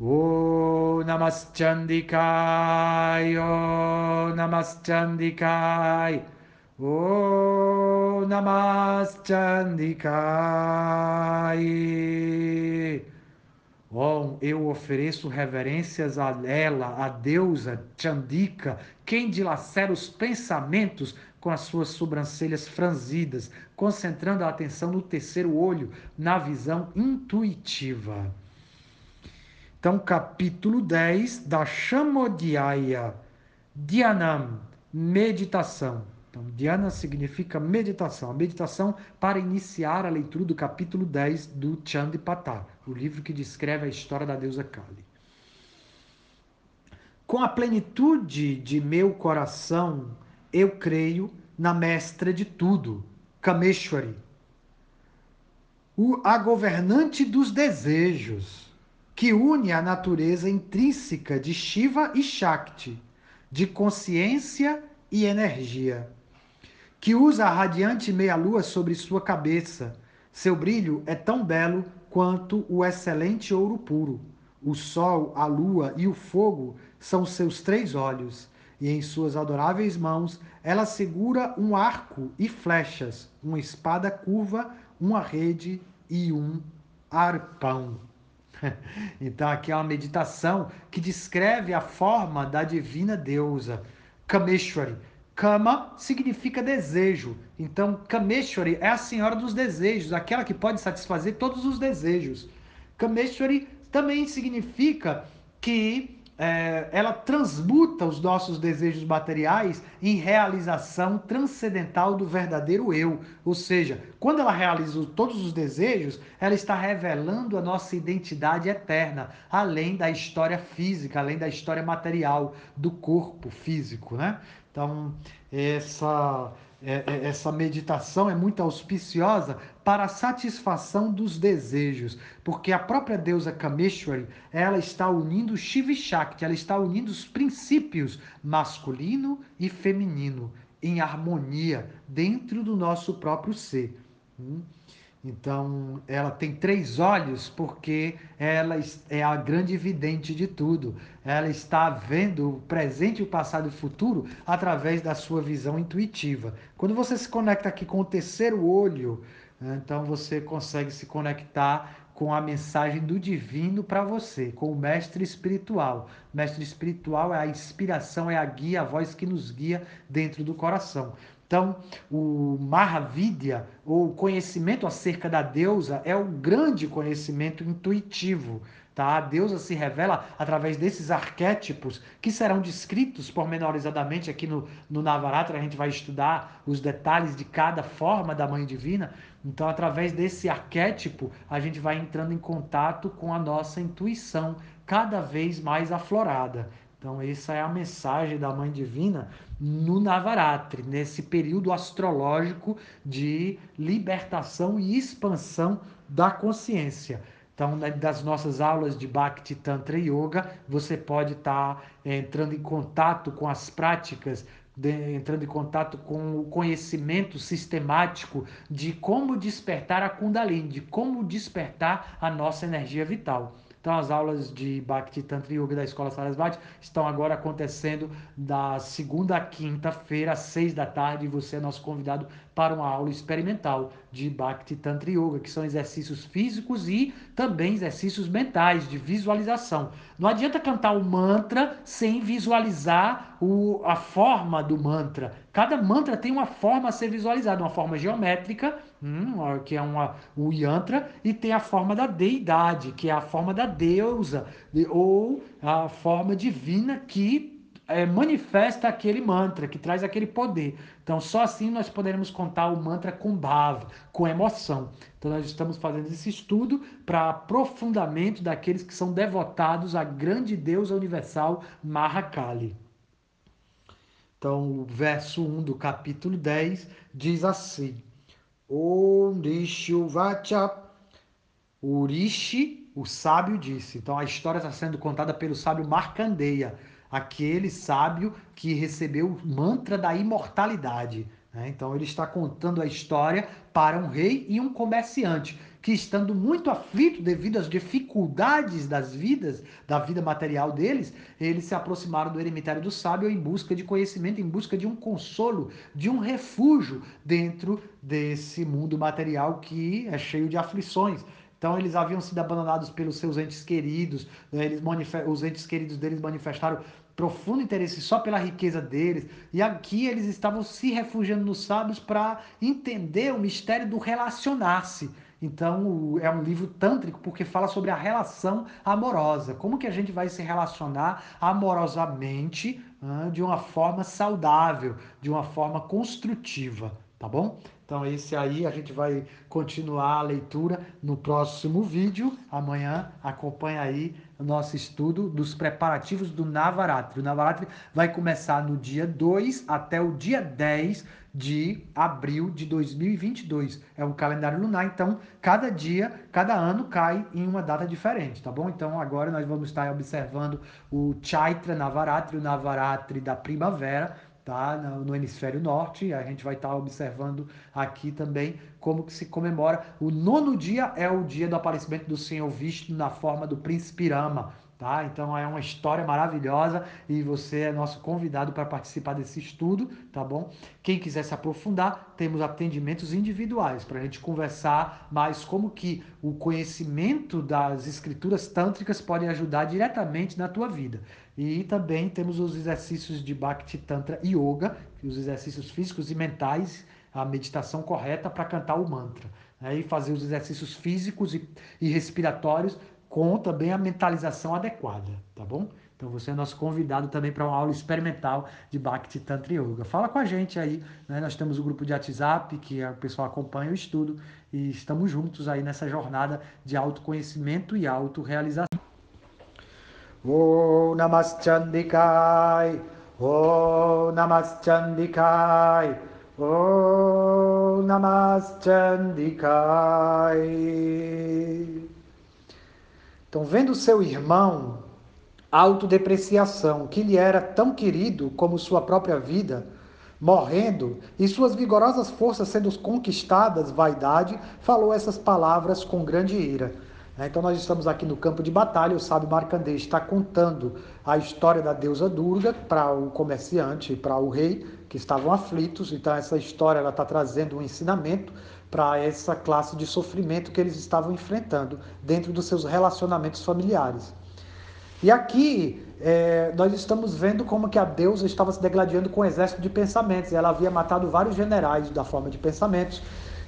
O Namaschandikai, O Namaschandikai, O Namaschandikai. Oh, eu ofereço reverências a ela, a deusa Chandika, quem dilacera os pensamentos com as suas sobrancelhas franzidas, concentrando a atenção no terceiro olho, na visão intuitiva. Então, capítulo 10 da Shamodhyaya, Dhyanam, meditação. Então, Dhyana significa meditação. A meditação para iniciar a leitura do capítulo 10 do Chandipata, o livro que descreve a história da deusa Kali. Com a plenitude de meu coração, eu creio na mestra de tudo, Kameshwari, a governante dos desejos que une a natureza intrínseca de Shiva e Shakti, de consciência e energia, que usa a radiante meia-lua sobre sua cabeça. Seu brilho é tão belo quanto o excelente ouro puro. O sol, a lua e o fogo são seus três olhos, e em suas adoráveis mãos ela segura um arco e flechas, uma espada curva, uma rede e um arpão. Então, aqui é uma meditação que descreve a forma da divina deusa, Kameshwari. Kama significa desejo. Então, Kameshwari é a senhora dos desejos, aquela que pode satisfazer todos os desejos. Kameshwari também significa que é, ela transmuta os nossos desejos materiais em realização transcendental do verdadeiro eu. Ou seja, quando ela realiza todos os desejos, ela está revelando a nossa identidade eterna, além da história física, além da história material do corpo físico, né? Então, essa é, é, essa meditação é muito auspiciosa para a satisfação dos desejos, porque a própria deusa Kameshwari, ela está unindo Shiva Shakti, ela está unindo os princípios masculino e feminino em harmonia dentro do nosso próprio ser. Hum? Então, ela tem três olhos porque ela é a grande vidente de tudo. Ela está vendo o presente, o passado e o futuro através da sua visão intuitiva. Quando você se conecta aqui com o terceiro olho, né, então você consegue se conectar com a mensagem do divino para você, com o mestre espiritual. O mestre espiritual é a inspiração, é a guia, a voz que nos guia dentro do coração. Então, o Mahavidya, ou conhecimento acerca da deusa, é o grande conhecimento intuitivo. Tá? A deusa se revela através desses arquétipos que serão descritos pormenorizadamente aqui no, no Navaratra. A gente vai estudar os detalhes de cada forma da Mãe Divina. Então, através desse arquétipo, a gente vai entrando em contato com a nossa intuição cada vez mais aflorada. Então, essa é a mensagem da Mãe Divina no Navaratri, nesse período astrológico de libertação e expansão da consciência. Então, das nossas aulas de Bhakti Tantra Yoga, você pode estar tá, entrando em contato com as práticas, de, entrando em contato com o conhecimento sistemático de como despertar a Kundalini, de como despertar a nossa energia vital. Então, as aulas de Bhakti Tantra Yoga da Escola Sarasvati estão agora acontecendo da segunda a quinta-feira, às seis da tarde, e você é nosso convidado para uma aula experimental de Bhakti Tantra Yoga, que são exercícios físicos e também exercícios mentais, de visualização. Não adianta cantar o mantra sem visualizar o, a forma do mantra. Cada mantra tem uma forma a ser visualizada, uma forma geométrica, hum, que é uma, o yantra, e tem a forma da deidade, que é a forma da deusa, ou a forma divina que é, manifesta aquele mantra, que traz aquele poder. Então, só assim nós poderemos contar o mantra com bhava, com emoção. Então, nós estamos fazendo esse estudo para aprofundamento daqueles que são devotados à grande deusa universal Mahakali. Então, o verso 1 do capítulo 10 diz assim: Om Rishuvacha. O sábio, disse. Então, a história está sendo contada pelo sábio Markandeya aquele sábio que recebeu o mantra da imortalidade. Né? Então ele está contando a história para um rei e um comerciante que estando muito aflito devido às dificuldades das vidas, da vida material deles, eles se aproximaram do eremitério do sábio em busca de conhecimento, em busca de um consolo, de um refúgio dentro desse mundo material que é cheio de aflições. Então eles haviam sido abandonados pelos seus entes queridos, né? eles os entes queridos deles manifestaram profundo interesse só pela riqueza deles, e aqui eles estavam se refugiando nos sábios para entender o mistério do relacionar-se. Então, é um livro tântrico porque fala sobre a relação amorosa. Como que a gente vai se relacionar amorosamente de uma forma saudável, de uma forma construtiva, tá bom? Então, esse aí a gente vai continuar a leitura no próximo vídeo. Amanhã acompanha aí o nosso estudo dos preparativos do Navaratri. O Navaratri vai começar no dia 2 até o dia 10 de abril de 2022. É um calendário lunar, então cada dia, cada ano cai em uma data diferente, tá bom? Então agora nós vamos estar observando o Chaitra Navaratri, o Navaratri da primavera, tá? No, no, hemisfério norte. A gente vai estar observando aqui também como que se comemora. O nono dia é o dia do aparecimento do Senhor Vishnu na forma do príncipe Rama. Tá? Então é uma história maravilhosa e você é nosso convidado para participar desse estudo, tá bom? Quem quiser se aprofundar, temos atendimentos individuais para a gente conversar mais como que o conhecimento das escrituras tântricas pode ajudar diretamente na tua vida. E também temos os exercícios de Bhakti Tantra Yoga, os exercícios físicos e mentais, a meditação correta para cantar o mantra. Né? E fazer os exercícios físicos e, e respiratórios com também a mentalização adequada, tá bom? Então você é nosso convidado também para uma aula experimental de Bhakti Tantra Yoga. Fala com a gente aí, né? nós temos o um grupo de WhatsApp que o pessoal acompanha o estudo e estamos juntos aí nessa jornada de autoconhecimento e autorrealização. O Namaschandikai, O Namaschandikai, O Namaschandikai. Então, vendo seu irmão, autodepreciação, que lhe era tão querido como sua própria vida, morrendo, e suas vigorosas forças sendo conquistadas, vaidade, falou essas palavras com grande ira. Né? Então nós estamos aqui no campo de batalha, o sábio Markandeya está contando a história da deusa Durga para o comerciante, para o rei, que estavam aflitos. Então essa história ela está trazendo um ensinamento para essa classe de sofrimento que eles estavam enfrentando dentro dos seus relacionamentos familiares. E aqui é, nós estamos vendo como que a deusa estava se degladiando com um exército de pensamentos. Ela havia matado vários generais da forma de pensamentos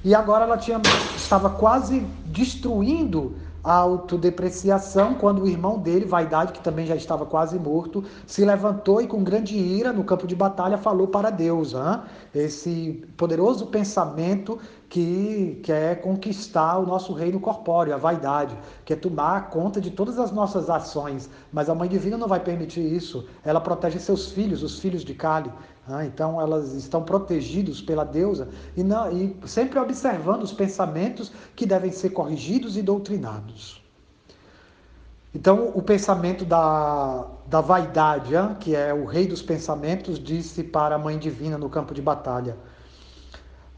e agora ela tinha, estava quase destruindo autodepreciação, quando o irmão dele, Vaidade, que também já estava quase morto, se levantou e com grande ira no campo de batalha falou para Deus, hein? esse poderoso pensamento que quer conquistar o nosso reino corpóreo, a vaidade, quer tomar conta de todas as nossas ações, mas a Mãe Divina não vai permitir isso. Ela protege seus filhos, os filhos de Kali. Ah, então elas estão protegidos pela deusa e, não, e sempre observando os pensamentos que devem ser corrigidos e doutrinados. Então o pensamento da, da vaidade, que é o rei dos pensamentos, disse para a mãe divina no campo de batalha: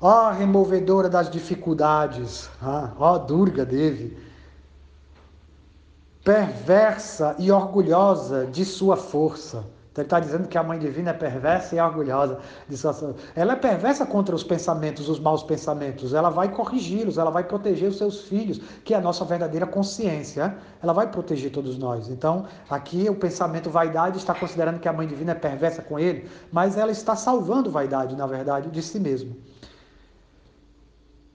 Ó removedora das dificuldades, ó Durga Devi, perversa e orgulhosa de sua força então ele está dizendo que a mãe divina é perversa e orgulhosa. Ela é perversa contra os pensamentos, os maus pensamentos. Ela vai corrigi-los, ela vai proteger os seus filhos, que é a nossa verdadeira consciência. Ela vai proteger todos nós. Então, aqui o pensamento vaidade está considerando que a mãe divina é perversa com ele, mas ela está salvando vaidade, na verdade, de si mesmo.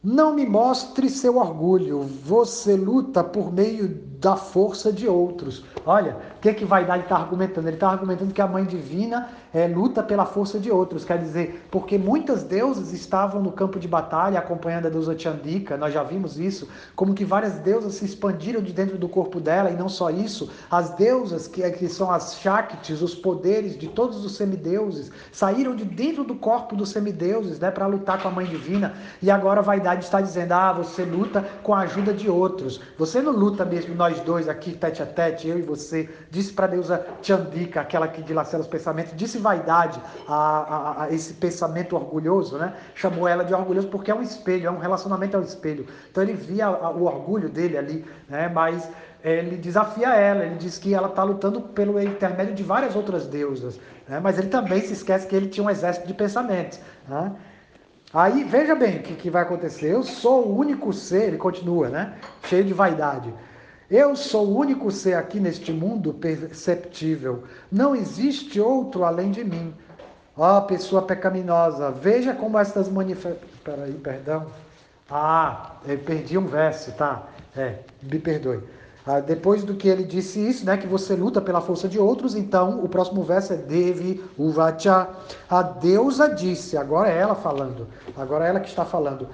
Não me mostre seu orgulho, você luta por meio da força de outros. Olha, o que, que Vaidade está argumentando? Ele está argumentando que a mãe divina é, luta pela força de outros. Quer dizer, porque muitas deusas estavam no campo de batalha acompanhando a deusa Chandika, nós já vimos isso, como que várias deusas se expandiram de dentro do corpo dela, e não só isso, as deusas, que, que são as Shaktis, os poderes de todos os semideuses, saíram de dentro do corpo dos semideuses né, para lutar com a mãe divina, e agora a Vaidade está dizendo: ah, você luta com a ajuda de outros. Você não luta mesmo nós nós dois aqui, tete a tete, eu e você. Disse para a deusa Chandika, aquela que dilacera os pensamentos, disse vaidade a, a, a, esse pensamento orgulhoso, né? Chamou ela de orgulhoso porque é um espelho, é um relacionamento ao espelho. Então ele via o orgulho dele ali, né? Mas ele desafia ela, ele diz que ela está lutando pelo intermédio de várias outras deusas, né? mas ele também se esquece que ele tinha um exército de pensamentos. Né? Aí, veja bem o que, que vai acontecer. Eu sou o único ser, ele continua, né? Cheio de vaidade. Eu sou o único ser aqui neste mundo perceptível. Não existe outro além de mim. Ó, oh, pessoa pecaminosa, veja como estas manifestações. Peraí, perdão. Ah, eu perdi um verso, tá? É, me perdoe. Ah, depois do que ele disse isso, né, que você luta pela força de outros, então o próximo verso é Devi Uvacha. A deusa disse, agora é ela falando, agora é ela que está falando.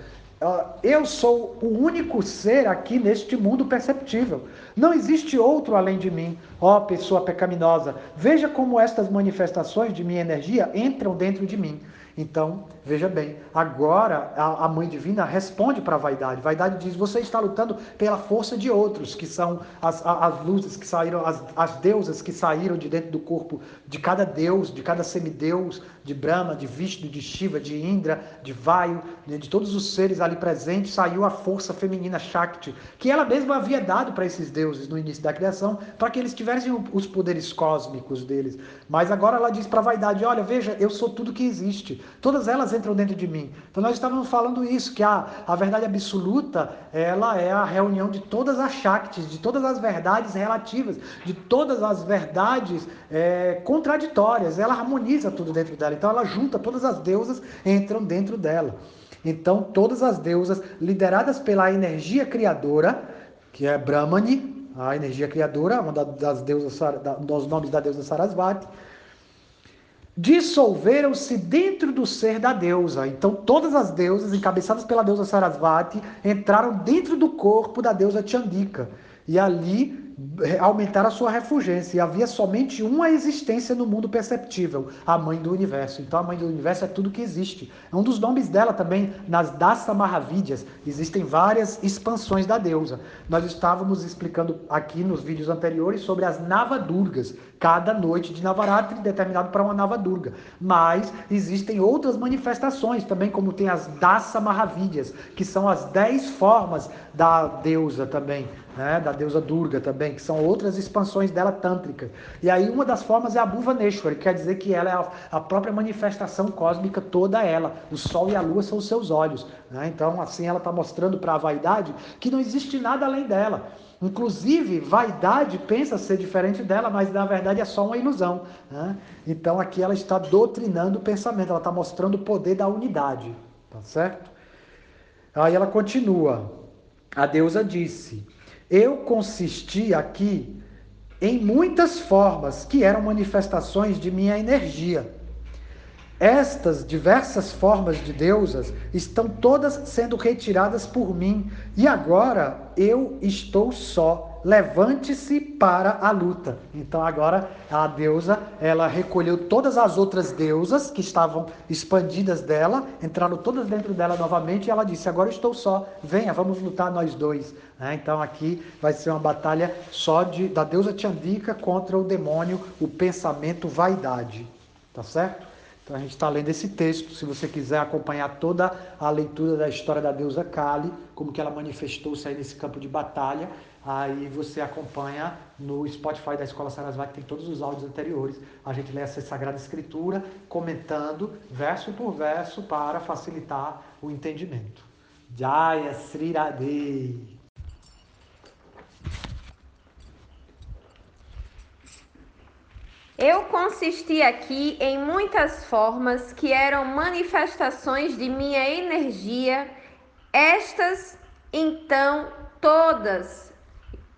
Eu sou o único ser aqui neste mundo perceptível. Não existe outro além de mim, ó pessoa pecaminosa. Veja como estas manifestações de minha energia entram dentro de mim. Então, veja bem, agora a, mãe divina responde para a vaidade. Vaidade diz: você está lutando pela força de outros, que são as, as luzes que saíram, as, as deusas que saíram de dentro do corpo de cada deus, de cada semideus, de Brahma, de Vishnu, de Shiva, de Indra, de Vayu, né, de todos os seres ali presentes, saiu a força feminina Shakti, que ela mesma havia dado para esses deuses no início da criação, para que eles tivessem os poderes cósmicos deles. Mas agora ela diz para a vaidade: olha, veja, eu sou tudo que existe. Todas elas entram dentro de mim. Então nós estávamos falando isso, que a, a verdade absoluta, ela é a reunião de todas as Shaktis, de todas as verdades relativas, de todas as verdades é, contraditórias. Ela harmoniza tudo dentro dela. Então ela junta todas as deusas, entram dentro dela. Então todas as deusas lideradas pela energia criadora, que é Brahmani, a energia criadora, uma das deusas, dos nomes da deusa Sarasvati, dissolveram-se dentro do ser da deusa. Então, todas as deusas, encabeçadas pela deusa Sarasvati, entraram dentro do corpo da deusa Chandika. E ali aumentar a sua refulgência. E havia somente uma existência no mundo perceptível, a mãe do universo. Então a mãe do universo é tudo que existe. É um dos nomes dela também, nas Dasa Mahavidyas, existem várias expansões da deusa. Nós estávamos explicando aqui nos vídeos anteriores sobre as Navadurgas, cada noite de Navaratri determinado para uma Navadurga. Mas existem outras manifestações também, como tem as Dasa Mahavidyas, que são as dez formas da deusa também né, da deusa Durga também, que são outras expansões dela tântrica. E aí uma das formas é a Bhuvaneshwari, que quer dizer que ela é a, a, própria manifestação cósmica toda ela. O sol e a lua são os seus olhos. Né? Então assim ela está mostrando para a vaidade que não existe nada além dela. Inclusive, vaidade pensa ser diferente dela, mas na verdade é só uma ilusão. Né? Então aqui ela está doutrinando o pensamento, ela está mostrando o poder da unidade. Tá certo? Aí ela continua. A deusa disse: eu consisti aqui em muitas formas que eram manifestações de minha energia. Estas diversas formas de deusas estão todas sendo retiradas por mim e agora eu estou só levante-se para a luta. Então agora a deusa, ela recolheu todas as outras deusas que estavam expandidas dela, entraram todas dentro dela novamente e ela disse: Agora estou só, venha, vamos lutar nós dois. Né? Então aqui vai ser uma batalha só de, da deusa Chandika contra o demônio, o pensamento vaidade. Tá certo? Então a gente está lendo esse texto. Se você quiser acompanhar toda a leitura da história da deusa Kali, como que ela manifestou-se aí nesse campo de batalha, Aí você acompanha no Spotify da Escola Sarasvati, tem todos os áudios anteriores. A gente lê essa Sagrada Escritura comentando verso por verso para facilitar o entendimento. Jaya Sri Radhe. Eu consisti aqui em muitas formas que eram manifestações de minha energia. Estas, então, todas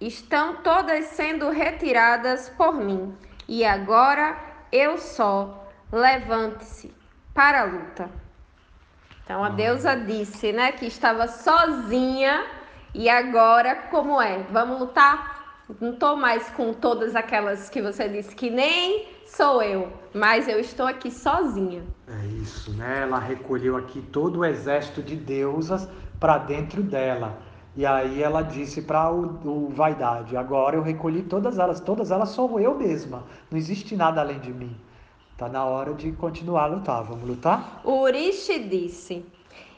estão todas sendo retiradas por mim. E agora eu só levante-se para a luta. Então a deusa disse, né, que estava sozinha e agora como é? Vamos lutar? Não estou mais com todas aquelas que você disse que nem sou eu, mas eu estou aqui sozinha. É isso, né? Ela recolheu aqui todo o exército de deusas para dentro dela. E aí ela disse para o, o, Vaidade: Agora eu recolhi todas elas, todas elas sou eu mesma. Não existe nada além de mim. Está na hora de continuar a lutar. Vamos lutar? Urishi disse: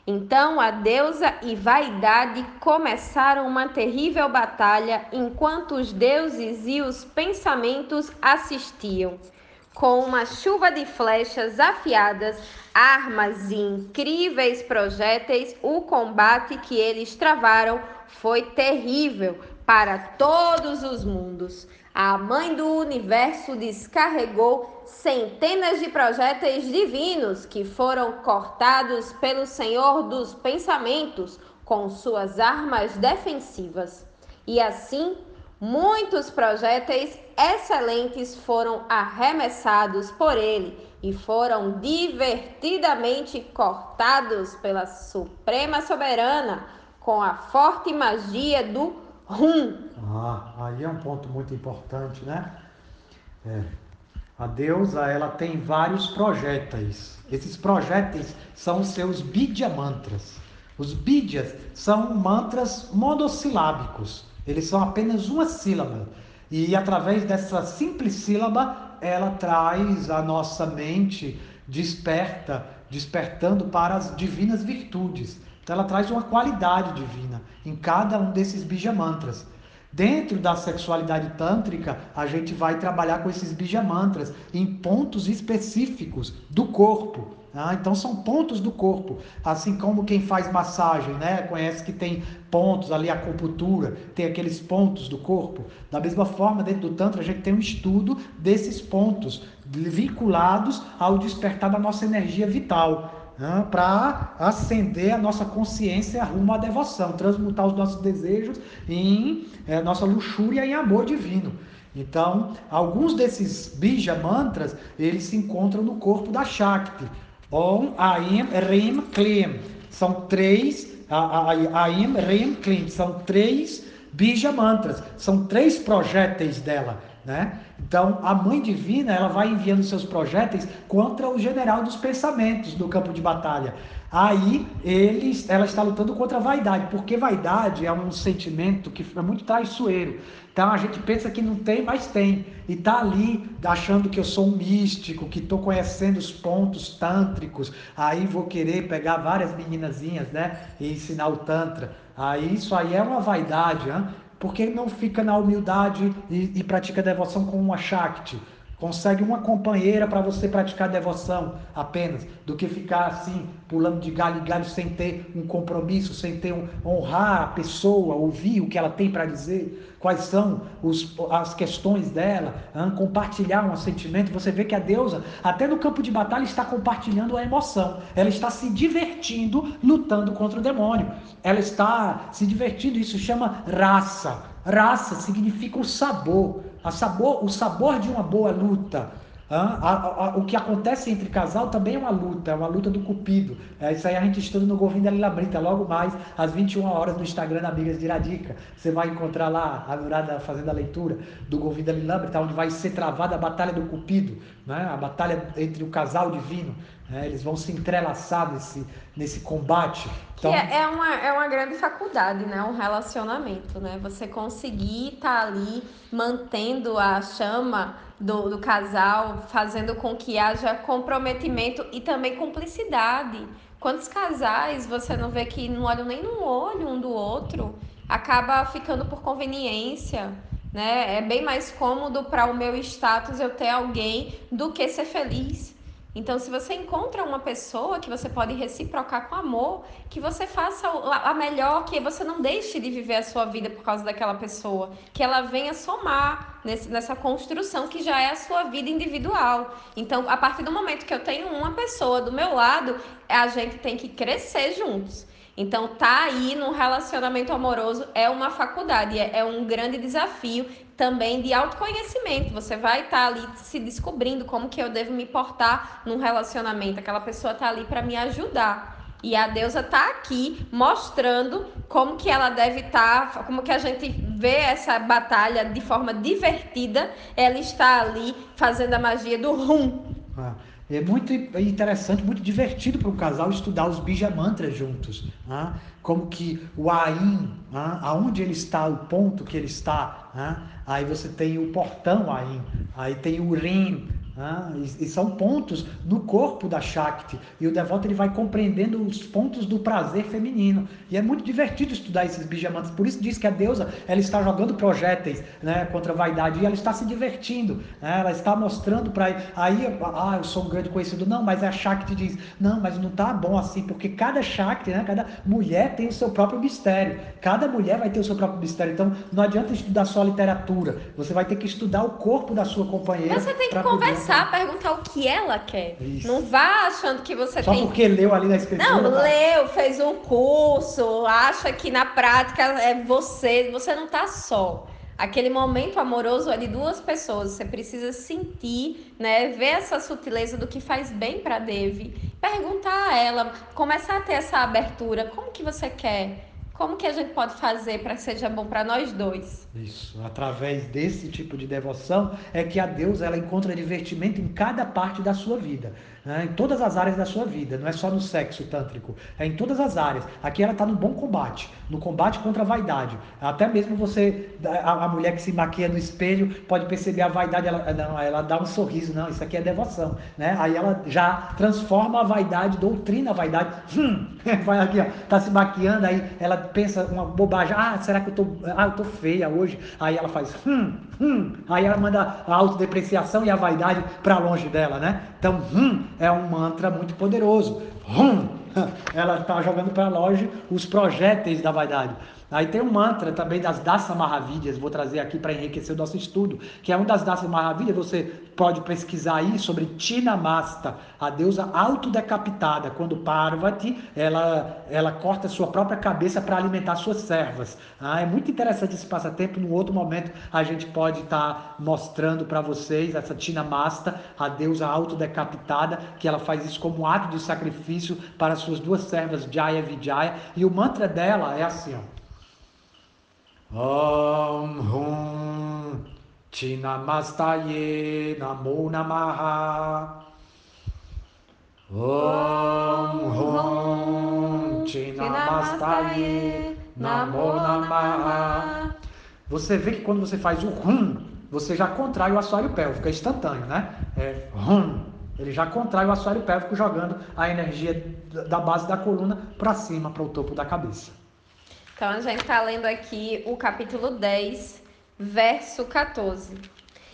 Então a deusa e Vaidade começaram uma terrível batalha enquanto os deuses e os pensamentos assistiam. Com uma chuva de flechas afiadas, armas e incríveis projéteis, o combate que eles travaram foi terrível para todos os mundos. A mãe do universo descarregou centenas de projéteis divinos que foram cortados pelo Senhor dos Pensamentos com suas armas defensivas. E assim, Muitos projéteis excelentes foram arremessados por ele e foram divertidamente cortados pela Suprema Soberana com a forte magia do Rum. Ah, aí é um ponto muito importante, né? É. A deusa, ela tem vários projéteis. Esses projéteis são seus bidya mantras. Os bidyas são mantras monossilábicos. Eles são apenas uma sílaba. E através dessa simples sílaba, ela traz a nossa mente desperta, despertando para as divinas virtudes. Então ela traz uma qualidade divina em cada um desses bija mantras. Dentro da sexualidade tântrica, a gente vai trabalhar com esses bija mantras em pontos específicos do corpo. Ah, então são pontos do corpo, assim como quem faz massagem, né? Conhece que tem pontos ali, a acupuntura, tem aqueles pontos do corpo. Da mesma forma, dentro do Tantra, a gente tem um estudo desses pontos vinculados ao despertar da nossa energia vital, para acender a nossa consciência rumo à devoção, transmutar os nossos desejos em é, nossa luxúria em amor divino. Então, alguns desses bija mantras, eles se encontram no corpo da Shakti. Om, Aim, Rim, Klim. São três, Aim, Rim, Klim. São três bija mantras. São três projéteis dela. Né? Então, a Mãe Divina ela vai enviando seus projéteis contra o general dos pensamentos do campo de batalha. Aí ele, ela está lutando contra a vaidade, porque vaidade é um sentimento que é muito traiçoeiro. Então a gente pensa que não tem, mas tem. E tá ali achando que eu sou um místico, que estou conhecendo os pontos tântricos. Aí vou querer pegar várias meninazinhas, né? E ensinar o Tantra. Aí isso aí é uma vaidade, hein? Por que não fica na humildade e, e pratica devoção com uma Shakti? Consegue uma companheira para você praticar devoção apenas, do que ficar assim, pulando de galho em galho sem ter um compromisso, sem ter um honrar a pessoa, ouvir o que ela tem para dizer, quais são os, as questões dela, hein? compartilhar um sentimento. Você vê que a deusa, até no campo de batalha, está compartilhando a emoção. Ela está se divertindo lutando contra o demônio. Ela está se divertindo, isso chama raça. Raça significa o sabor sabor, o sabor de uma boa luta. A, a, o que acontece entre casal também é uma luta, é uma luta do cupido. É, isso aí a gente estuda no Govinda Lila Brita, logo mais às 21 horas no Instagram Amigas de Iradica. Você vai encontrar lá a Nurada fazendo a leitura do Govinda Lila Brita, onde vai ser travada a batalha do cupido, né? a batalha entre o casal divino. Né? Eles vão se entrelaçar nesse, nesse combate. Então... É, é, uma, é uma grande faculdade, né? Um relacionamento, né? Você conseguir estar tá ali mantendo a chama do, do casal, fazendo com que haja comprometimento e também cumplicidade. Quantos casais você não vê que não olham nem no olho um do outro? Acaba ficando por conveniência, né? É bem mais cômodo para o meu status eu ter alguém do que ser feliz. Então, se você encontra uma pessoa que você pode reciprocar com amor, que você faça a melhor, que você não deixe de viver a sua vida por causa daquela pessoa, que ela venha somar nesse, nessa construção que já é a sua vida individual. Então, a partir do momento que eu tenho uma pessoa do meu lado, a gente tem que crescer juntos. Então, tá aí num relacionamento amoroso é uma faculdade, é, é um grande desafio também de autoconhecimento. Você vai estar tá ali se descobrindo como que eu devo me portar num relacionamento. Aquela pessoa tá ali para me ajudar. E a deusa tá aqui mostrando como que ela deve estar, tá, como que a gente vê essa batalha de forma divertida. Ela está ali fazendo a magia do rum. Ah, É muito interessante, muito divertido para o casal estudar os bija mantras juntos. Né? Como que o Ain, né? aonde ele está, o ponto que ele está. Né? Aí você tem o portão Ain, aí tem o Rim, ah, e, e, são pontos no corpo da Shakti. E o devoto ele vai compreendendo os pontos do prazer feminino. E é muito divertido estudar esses bijamantas. Por isso diz que a deusa ela está jogando projéteis né, contra a vaidade. E ela está se divertindo. Né, ela está mostrando para aí, ah, eu sou um grande conhecido. Não, mas a Shakti diz, não, mas não está bom assim, porque cada Shakti, né, cada mulher tem o seu próprio mistério. Cada mulher vai ter o seu próprio mistério. Então não adianta estudar só a literatura. Você vai ter que estudar o corpo da sua companheira. Você tem que conversar começar a perguntar o que ela quer. Isso. Não vá achando que você Só tem. Só porque leu ali na escritura. Não, tá? leu, fez um curso, acha que na prática é você. Você não tá só. Aquele momento amoroso ali, duas pessoas, você precisa sentir, né? Ver essa sutileza do que faz bem para Devi. Perguntar a ela, começar a ter essa abertura. Como que você quer? Como que a gente pode fazer para que seja bom para nós dois? Isso, através desse tipo de devoção é que a Deus ela encontra divertimento em cada parte da sua vida né, em todas as áreas da sua vida, não é só no sexo tântrico, é em todas as áreas. Aqui ela está no bom combate, no combate contra a vaidade. Até mesmo você, a, a, mulher que se maquia no espelho, pode perceber a vaidade, ela, não, ela dá um sorriso, não, isso aqui é devoção. Né? Aí ela já transforma a vaidade, doutrina a vaidade. Hum, vai aqui, ó, tá se maquiando, aí ela pensa uma bobagem, ah, será que eu tô, ah, eu tô feia hoje? Aí ela faz, hum, hum, aí ela manda a autodepreciação e a vaidade para longe dela, né? Então, hum, é um mantra muito poderoso. Hum, ela está jogando para longe os projéteis da vaidade. Aí tem um mantra também das Dasa Maravilhas, vou trazer aqui para enriquecer o nosso estudo, que é um das Dasa Maravilhas, você pode pesquisar aí sobre Tinamasta, a deusa autodecapitada, quando Parvati, ela, ela corta sua própria cabeça para alimentar suas servas. Ah, é muito interessante esse passatempo, num outro momento a gente pode estar tá mostrando para vocês essa Tinamasta, a deusa autodecapitada, que ela faz isso como ato de sacrifício para suas duas servas, Jaya e Vijaya, e o mantra dela é assim, ó. Om Hum Chinamastaye Namo Namaha Om Hum Chinamastaye Namo Namaha Você vê que quando você faz o Hum, você já contrai o assoalho pélvico, é instantâneo, né? É Hum. Ele já contrai o assoalho pélvico jogando a energia da base da coluna para cima, para o topo da cabeça. Então a gente está lendo aqui o capítulo 10, verso 14.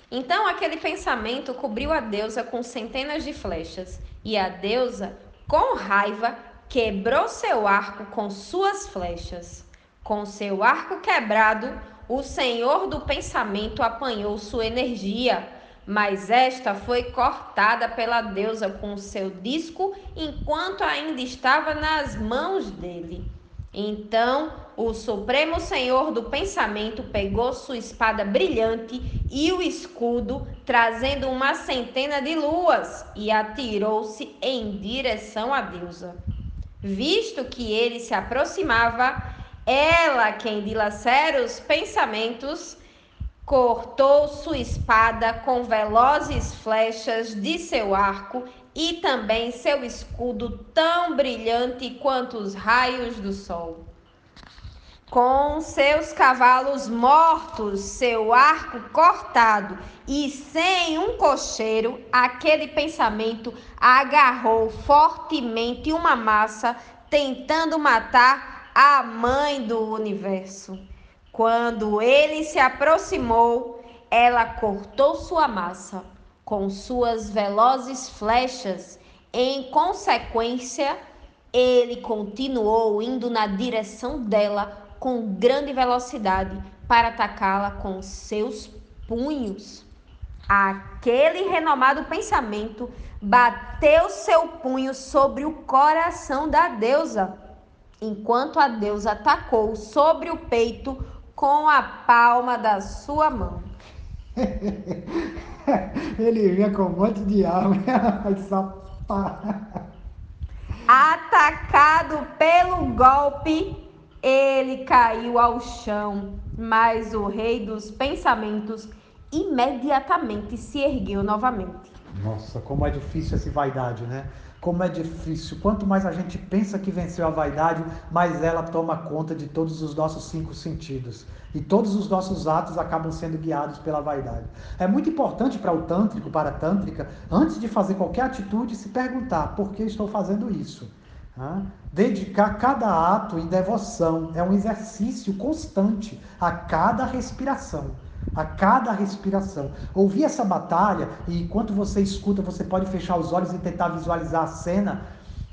Então aquele pensamento cobriu a deusa com centenas de flechas, e a deusa, com raiva, quebrou seu arco com suas flechas. Com seu arco quebrado, o senhor do pensamento apanhou sua energia, mas esta foi cortada pela deusa com seu disco enquanto ainda estava nas mãos dele. Então o Supremo Senhor do Pensamento pegou sua espada brilhante e o escudo, trazendo uma centena de luas, e atirou-se em direção à deusa. Visto que ele se aproximava, ela, quem dilacera os pensamentos, cortou sua espada com velozes flechas de seu arco e também seu escudo tão brilhante quanto os raios do sol. Com seus cavalos mortos, seu arco cortado e sem um cocheiro, aquele pensamento agarrou fortemente uma massa, tentando matar a mãe do universo. Quando ele se aproximou, ela cortou sua massa com suas velozes flechas. Em consequência, ele continuou indo na direção dela com grande velocidade para atacá-la com seus punhos. Aquele renomado pensamento bateu seu punho sobre o coração da deusa, enquanto a deusa atacou sobre o peito com a palma da sua mão. Ele vinha com um monte de arma. Atacado pelo golpe, ele caiu ao chão, mas o rei dos pensamentos imediatamente se ergueu novamente. Nossa, como é difícil essa vaidade, né? Como é difícil. Quanto mais a gente pensa que venceu a vaidade, mais ela toma conta de todos os nossos cinco sentidos. E todos os nossos atos acabam sendo guiados pela vaidade. É muito importante para o tântrico, para a tântrica, antes de fazer qualquer atitude, se perguntar: por que estou fazendo isso? Dedicar cada ato em devoção é um exercício constante a cada respiração a cada respiração. Ouvir essa batalha, e enquanto você escuta, você pode fechar os olhos e tentar visualizar a cena,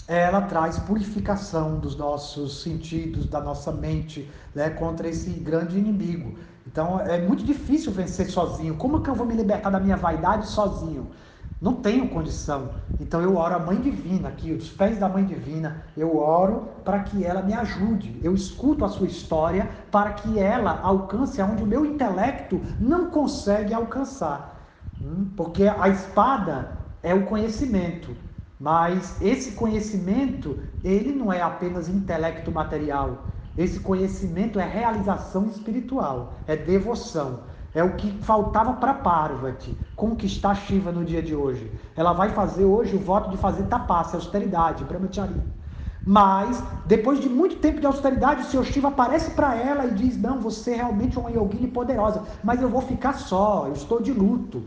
ela traz purificação dos nossos sentidos, da nossa mente, né, contra esse grande inimigo. Então é muito difícil vencer sozinho. Como que eu vou me libertar da minha vaidade sozinho? Não tenho condição. Então eu oro a Mãe Divina aqui, os pés da Mãe Divina. Eu oro para que ela me ajude. Eu escuto a sua história para que ela alcance aonde o meu intelecto não consegue alcançar. Hum? Porque a espada é o conhecimento. Mas esse conhecimento, ele não é apenas intelecto material. Esse conhecimento é realização espiritual, é devoção. É o que faltava para Parvati conquistar Shiva no dia de hoje. Ela vai fazer hoje o voto de fazer tapaça, austeridade, brahmacharya. Mas, depois de muito tempo de austeridade, o Senhor Shiva aparece para ela e diz: Não, você é realmente uma yogini poderosa, mas eu vou ficar só, eu estou de luto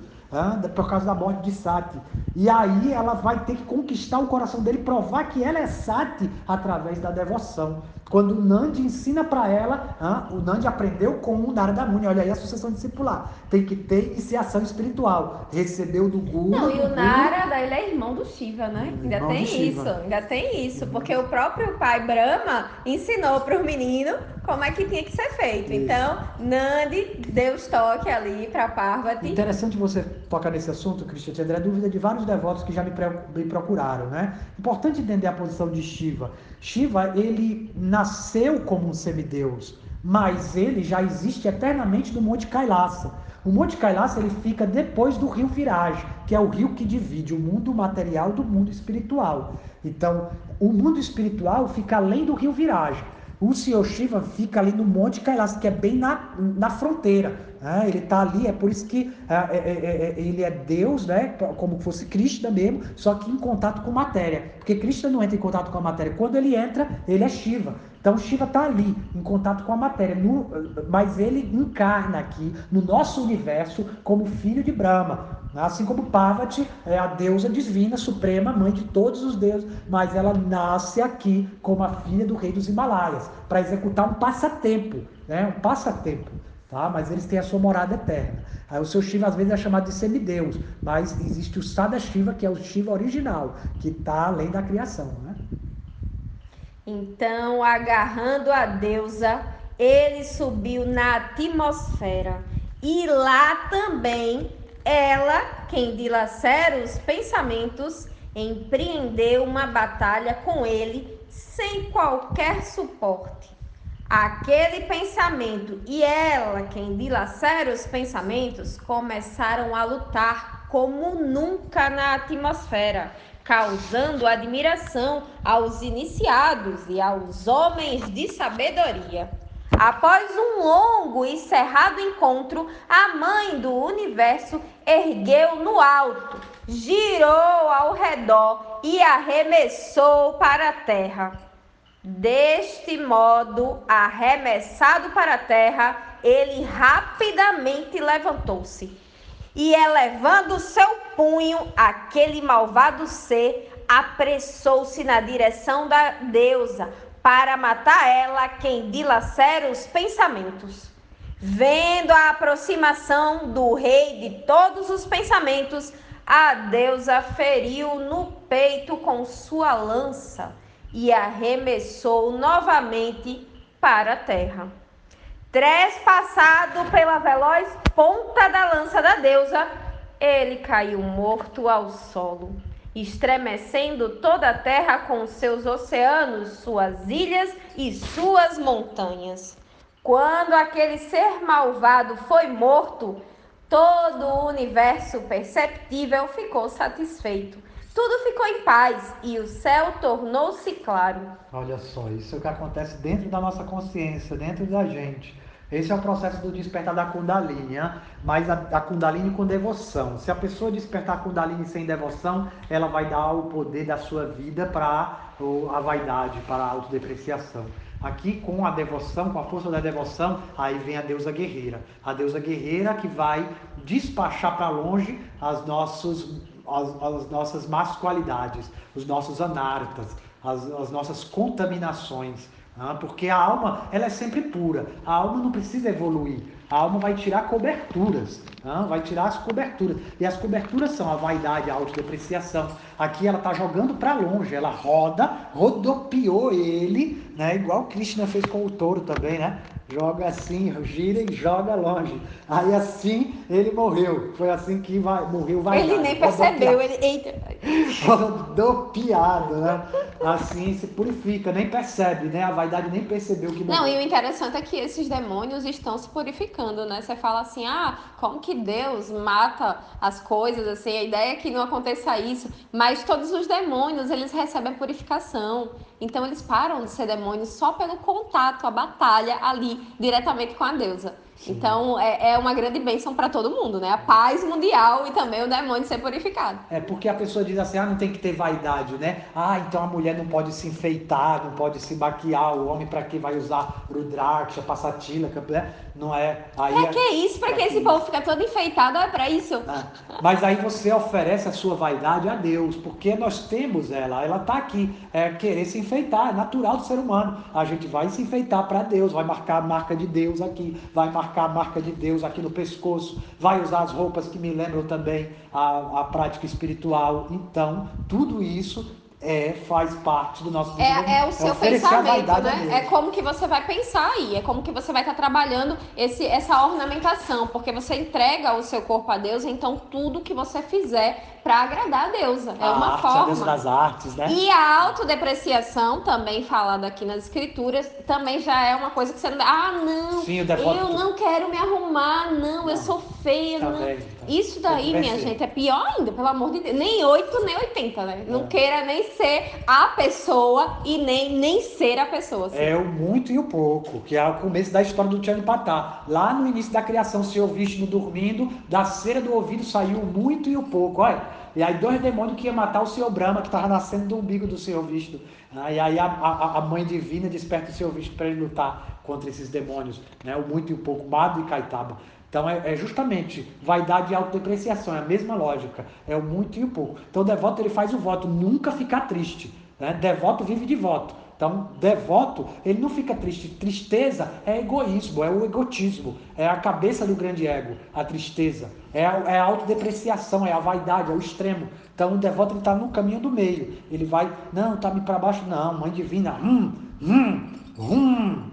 por causa da morte de Sati. E aí ela vai ter que conquistar o coração dele, provar que ela é Sati através da devoção. Quando o Nandi ensina para ela, o Nandi aprendeu com o Narada Muni. Olha aí a sucessão discipular. Tem que ter iniciação espiritual. Recebeu do Guru. Não, e o Narada, ele é irmão do Shiva, né? Hum, ainda tem isso, ainda tem isso. Porque o próprio pai Brahma ensinou para o menino como é que tinha que ser feito. Isso. Então, Nandi deu toque ali para Parvati. Interessante você tocar nesse assunto, Cristian. André, dúvida de vários devotos que já me, me procuraram, né? Importante entender a posição de Shiva. Shiva, ele nasceu como um semideus, mas ele já existe eternamente no Monte Kailasa. O Monte Kailasa ele fica depois do rio Viraj, que é o rio que divide o mundo material do mundo espiritual. Então, o mundo espiritual fica além do rio Viraj. O Senhor Shiva fica ali no Monte Kailash, que é bem na, na fronteira. Né? Ele está ali, é por isso que é, é, é, é, ele é Deus, né? como fosse Krishna mesmo, só que em contato com matéria. Porque Krishna não entra em contato com a matéria. Quando ele entra, ele é Shiva. Então Shiva está ali, em contato com a matéria, no, mas ele encarna aqui no nosso universo como filho de Brahma. Assim como Parvati é a deusa divina, suprema, mãe de todos os deuses, mas ela nasce aqui como a filha do rei dos Himalaias, para executar um passatempo, né? um passatempo. Tá? Mas eles têm a sua morada eterna. Aí o seu Shiva às vezes é chamado de semideus, mas existe o Sada Shiva, que é o Shiva original, que está além da criação. Né? Então, agarrando a deusa, ele subiu na atmosfera e lá também ela, quem dilacera os pensamentos, empreendeu uma batalha com ele sem qualquer suporte. Aquele pensamento e ela, quem dilacera os pensamentos, começaram a lutar como nunca na atmosfera, causando admiração aos iniciados e aos homens de sabedoria. Após um longo e cerrado encontro, a mãe do universo ergueu no alto, girou ao redor e arremessou para a terra. Deste modo, arremessado para a terra, ele rapidamente levantou-se e, elevando seu punho, aquele malvado ser apressou-se na direção da deusa, para matar ela quem dilacera os pensamentos. Vendo a aproximação do rei de todos os pensamentos, a deusa feriu no peito com sua lança e arremessou novamente para a terra. Trespassado pela veloz ponta da lança da deusa, ele caiu morto ao solo estremecendo toda a terra com seus oceanos, suas ilhas e suas montanhas. Quando aquele ser malvado foi morto, todo o universo perceptível ficou satisfeito. Tudo ficou em paz e o céu tornou-se claro. Olha só, isso é o que acontece dentro da nossa consciência, dentro da gente. Esse é o processo do despertar da Kundalini, hein? mas a, a Kundalini com devoção. Se a pessoa despertar a Kundalini sem devoção, ela vai dar o poder da sua vida para a vaidade, para a autodepreciação. Aqui com a devoção, com a força da devoção, aí vem a deusa guerreira. A deusa guerreira que vai despachar para longe as, nossos, as, as, nossas más qualidades, os nossos anartas, as, as nossas contaminações. Né? Porque a alma ela é sempre pura. A alma não precisa evoluir. A alma vai tirar coberturas, né? vai tirar as coberturas. E as coberturas são a vaidade, a autodepreciação. Aqui ela está jogando para longe, ela roda, rodopiou ele, né? igual Krishna fez com o touro também, né? Joga assim, gira e joga longe. Aí assim ele morreu. Foi assim que vai, morreu vai. Ele nem percebeu, ele eita. Rodopiado, né? Assim se purifica, nem percebe, né? A vaidade nem percebeu que morreu. Não, e o interessante é que esses demônios estão se purificando, né? Você fala assim: "Ah, como que Deus mata as coisas assim? A ideia é que não aconteça isso, mas todos os demônios, eles recebem purificação. Então eles param de ser demônios só pelo contato, a batalha ali diretamente com a deusa. Sim. Então é, é, uma grande bênção para todo mundo, né? A paz mundial e também o demônio ser purificado. É porque a pessoa diz assim: ah, não tem que ter vaidade, né? Ah, então a mulher não pode se enfeitar, não pode se maquiar, o homem para que vai usar rudraksha, passatila, né? Não é. Aí é, é que é isso, para que esse povo fica todo enfeitado, é para isso. Ah, mas aí você oferece a sua vaidade a Deus, porque nós temos ela, ela está aqui, é querer se enfeitar, é natural do ser humano. A gente vai se enfeitar para Deus, vai marcar a marca de Deus aqui, vai marcar marcar a marca de Deus aqui no pescoço, vai usar as roupas que me lembram também a, a prática espiritual. Então, tudo isso é, faz parte do nosso é, é o seu é pensamento, né? É como que você vai pensar aí, é como que você vai estar trabalhando esse, essa ornamentação, porque você entrega o seu corpo a Deus, então tudo que você fizer para agradar a deusa. É a uma arte, forma. A deusa das artes, né? E a autodepreciação, também falada aqui nas escrituras, também já é uma coisa que você não. Ah, não! Sim, eu não quero me arrumar, não, não. eu sou feia, tá não. Bem, tá. Isso daí, minha gente, é pior ainda, pelo amor de Deus. Nem 8, nem 80, né? É. Não queira nem ser a pessoa e nem, nem ser a pessoa. Assim. É o muito e o pouco, que é o começo da história do Tiano Patá. Lá no início da criação, se ouviste no dormindo, da cera do ouvido saiu o muito e o pouco. Olha, e aí dois demônios que iam matar o senhor Brahma, que estava nascendo do umbigo do senhor Visto. E aí a, a, a, mãe divina desperta o senhor Visto para ele lutar contra esses demônios, né? o muito e o pouco, Mado e Caetaba. Então é, é, justamente vaidade e autodepreciação, é a mesma lógica, é o muito e o pouco. Então o devoto ele faz o voto, nunca ficar triste. Né? Devoto vive de voto. Então, devoto, ele não fica triste. Tristeza é egoísmo, é o egotismo, é a cabeça do grande ego, a tristeza. É a, é a autodepreciação, é a vaidade, é o extremo. Então, o devoto está no caminho do meio. Ele vai, não, está me para baixo, não, mãe divina, hum, hum, hum,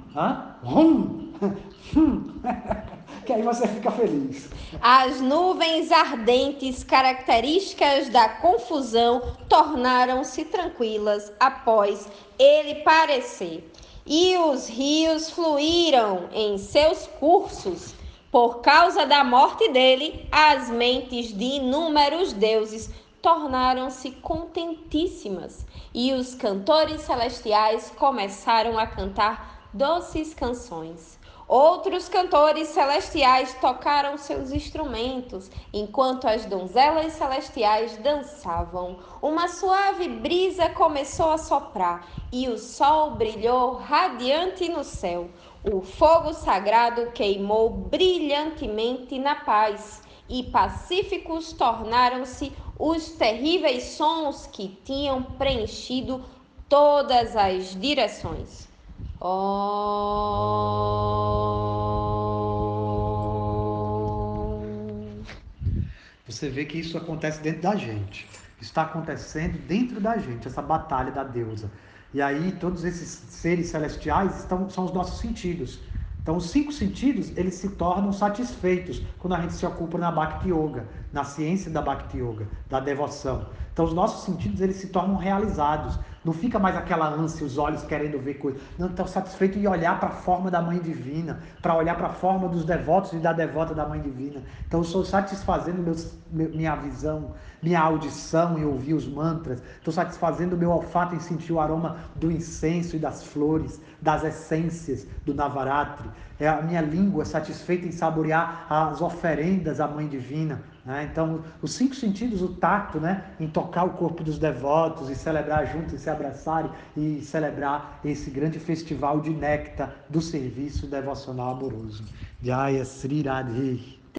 hum, hum. que aí você fica feliz. As nuvens ardentes, características da confusão, tornaram-se tranquilas após ele parecer. E os rios fluíram em seus cursos. Por causa da morte dele, as mentes de inúmeros deuses tornaram-se contentíssimas, e os cantores celestiais começaram a cantar doces canções. Outros cantores celestiais tocaram seus instrumentos, enquanto as donzelas celestiais dançavam. Uma suave brisa começou a soprar e o sol brilhou radiante no céu. O fogo sagrado queimou brilhantemente na paz, e pacíficos tornaram-se os terríveis sons que tinham preenchido todas as direções. Você vê que isso acontece dentro da gente. Está acontecendo dentro da gente, essa batalha da deusa. E aí todos esses seres celestiais estão, são os nossos sentidos. Então os cinco sentidos, eles se tornam satisfeitos quando a gente se ocupa na Bhakti Yoga. Na ciência da Bhakti Yoga, da devoção. Então os nossos sentidos eles se tornam realizados. Não fica mais aquela ânsia, os olhos querendo ver coisas. Não, estou satisfeito em olhar para a forma da Mãe Divina, para olhar para a forma dos devotos e da devota da Mãe Divina. Então, estou satisfazendo meus, minha visão, minha audição em ouvir os mantras. Estou satisfazendo meu olfato em sentir o aroma do incenso e das flores, das essências do Navaratri. É a minha língua satisfeita em saborear as oferendas à Mãe Divina. Né? Então, os cinco sentidos, o tato, né? em tocar o corpo dos devotos e celebrar juntos, e se abraçarem e celebrar esse grande festival de néctar do serviço devocional amoroso. Jaya Sri Radhe.